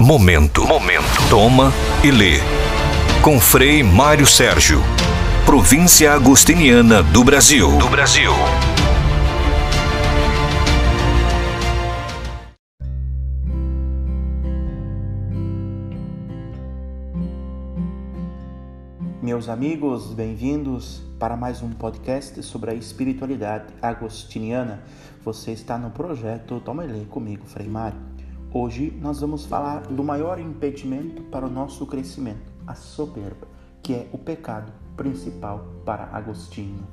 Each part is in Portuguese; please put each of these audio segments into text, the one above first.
Momento. Momento. Toma e lê. Com Frei Mário Sérgio. Província Agostiniana do Brasil. Do Brasil. Meus amigos, bem-vindos para mais um podcast sobre a espiritualidade agostiniana. Você está no projeto Toma e Lê comigo, Frei Mário. Hoje nós vamos falar do maior impedimento para o nosso crescimento, a soberba, que é o pecado principal para Agostinho.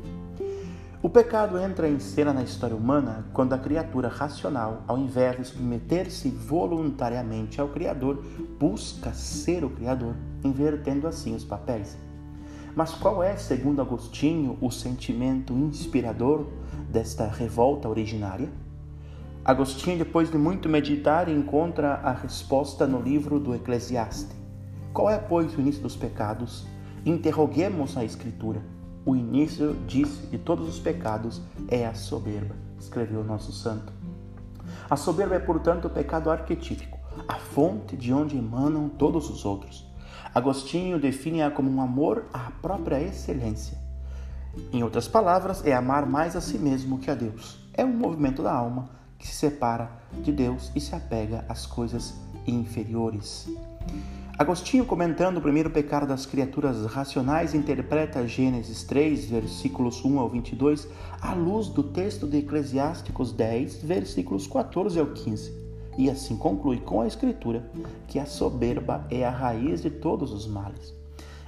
O pecado entra em cena na história humana quando a criatura racional, ao invés de submeter-se voluntariamente ao Criador, busca ser o Criador, invertendo assim os papéis. Mas qual é, segundo Agostinho, o sentimento inspirador desta revolta originária? Agostinho, depois de muito meditar, encontra a resposta no livro do Eclesiastes. Qual é, pois, o início dos pecados? Interroguemos a Escritura. O início, disse, de todos os pecados é a soberba, escreveu o nosso santo. A soberba é, portanto, o pecado arquetípico, a fonte de onde emanam todos os outros. Agostinho define-a como um amor à própria excelência. Em outras palavras, é amar mais a si mesmo que a Deus. É um movimento da alma que se separa de Deus e se apega às coisas inferiores. Agostinho, comentando o primeiro pecado das criaturas racionais, interpreta Gênesis 3, versículos 1 ao 22, à luz do texto de Eclesiásticos 10, versículos 14 ao 15. E assim conclui com a Escritura que a soberba é a raiz de todos os males.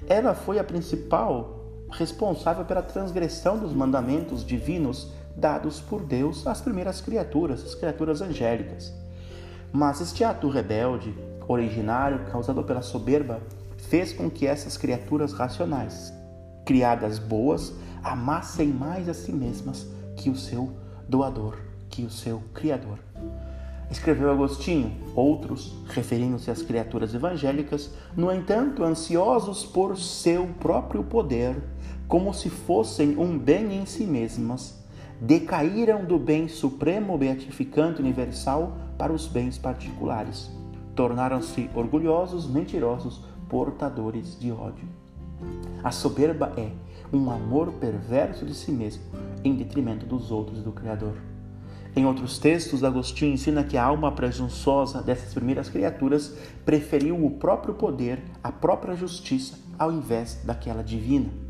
Ela foi a principal responsável pela transgressão dos mandamentos divinos dados por Deus às primeiras criaturas, as criaturas angélicas. Mas este ato rebelde, originário, causado pela soberba, fez com que essas criaturas racionais, criadas boas, amassem mais a si mesmas que o seu doador, que o seu criador. Escreveu Agostinho, outros, referindo-se às criaturas evangélicas, no entanto, ansiosos por seu próprio poder, como se fossem um bem em si mesmas, decaíram do bem supremo, beatificante, universal para os bens particulares. Tornaram-se orgulhosos, mentirosos, portadores de ódio. A soberba é um amor perverso de si mesmo, em detrimento dos outros e do Criador. Em outros textos, Agostinho ensina que a alma presunçosa dessas primeiras criaturas preferiu o próprio poder, a própria justiça, ao invés daquela divina.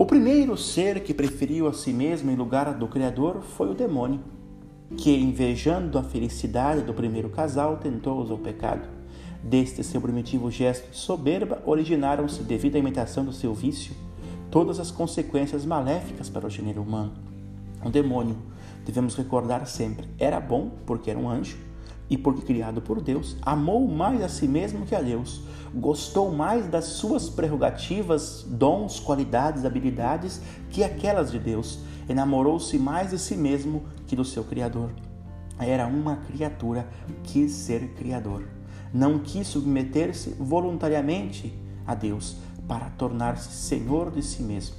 O primeiro ser que preferiu a si mesmo em lugar do Criador foi o demônio, que, invejando a felicidade do primeiro casal, tentou-os ao pecado. Deste seu primitivo gesto de soberba, originaram-se, devido à imitação do seu vício, todas as consequências maléficas para o gênero humano. O demônio, devemos recordar sempre, era bom porque era um anjo, e porque criado por Deus, amou mais a si mesmo que a Deus, gostou mais das suas prerrogativas, dons, qualidades, habilidades que aquelas de Deus, enamorou-se mais de si mesmo que do seu Criador. Era uma criatura, quis ser Criador. Não quis submeter-se voluntariamente a Deus para tornar-se Senhor de si mesmo.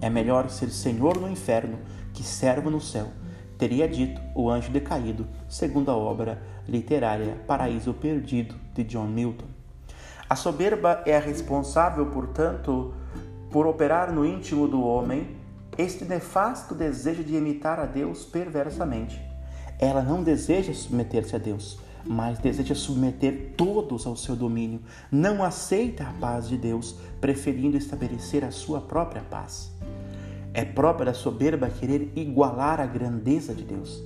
É melhor ser Senhor no inferno que servo no céu teria dito o anjo decaído, segundo a obra literária Paraíso Perdido de John Milton. A soberba é a responsável, portanto, por operar no íntimo do homem este nefasto desejo de imitar a Deus perversamente. Ela não deseja submeter-se a Deus, mas deseja submeter todos ao seu domínio. Não aceita a paz de Deus, preferindo estabelecer a sua própria paz. É própria da soberba querer igualar a grandeza de Deus.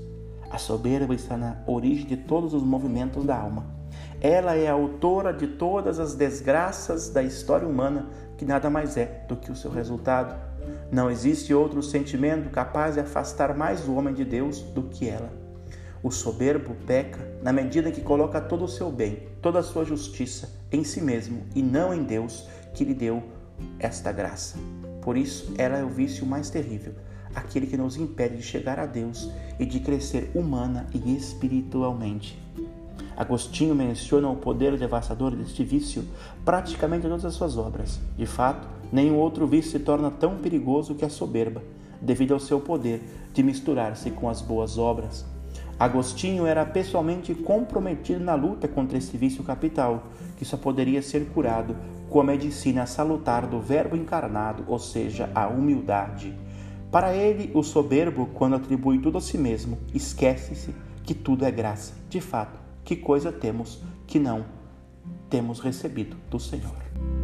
A soberba está na origem de todos os movimentos da alma. Ela é a autora de todas as desgraças da história humana, que nada mais é do que o seu resultado. Não existe outro sentimento capaz de afastar mais o homem de Deus do que ela. O soberbo peca na medida que coloca todo o seu bem, toda a sua justiça em si mesmo e não em Deus que lhe deu esta graça. Por isso, ela é o vício mais terrível, aquele que nos impede de chegar a Deus e de crescer humana e espiritualmente. Agostinho menciona o poder devastador deste vício praticamente em todas as suas obras. De fato, nenhum outro vício se torna tão perigoso que a soberba, devido ao seu poder de misturar-se com as boas obras. Agostinho era pessoalmente comprometido na luta contra esse vício capital, que só poderia ser curado com a medicina salutar do Verbo encarnado, ou seja, a humildade. Para ele, o soberbo, quando atribui tudo a si mesmo, esquece-se que tudo é graça. De fato, que coisa temos que não temos recebido do Senhor.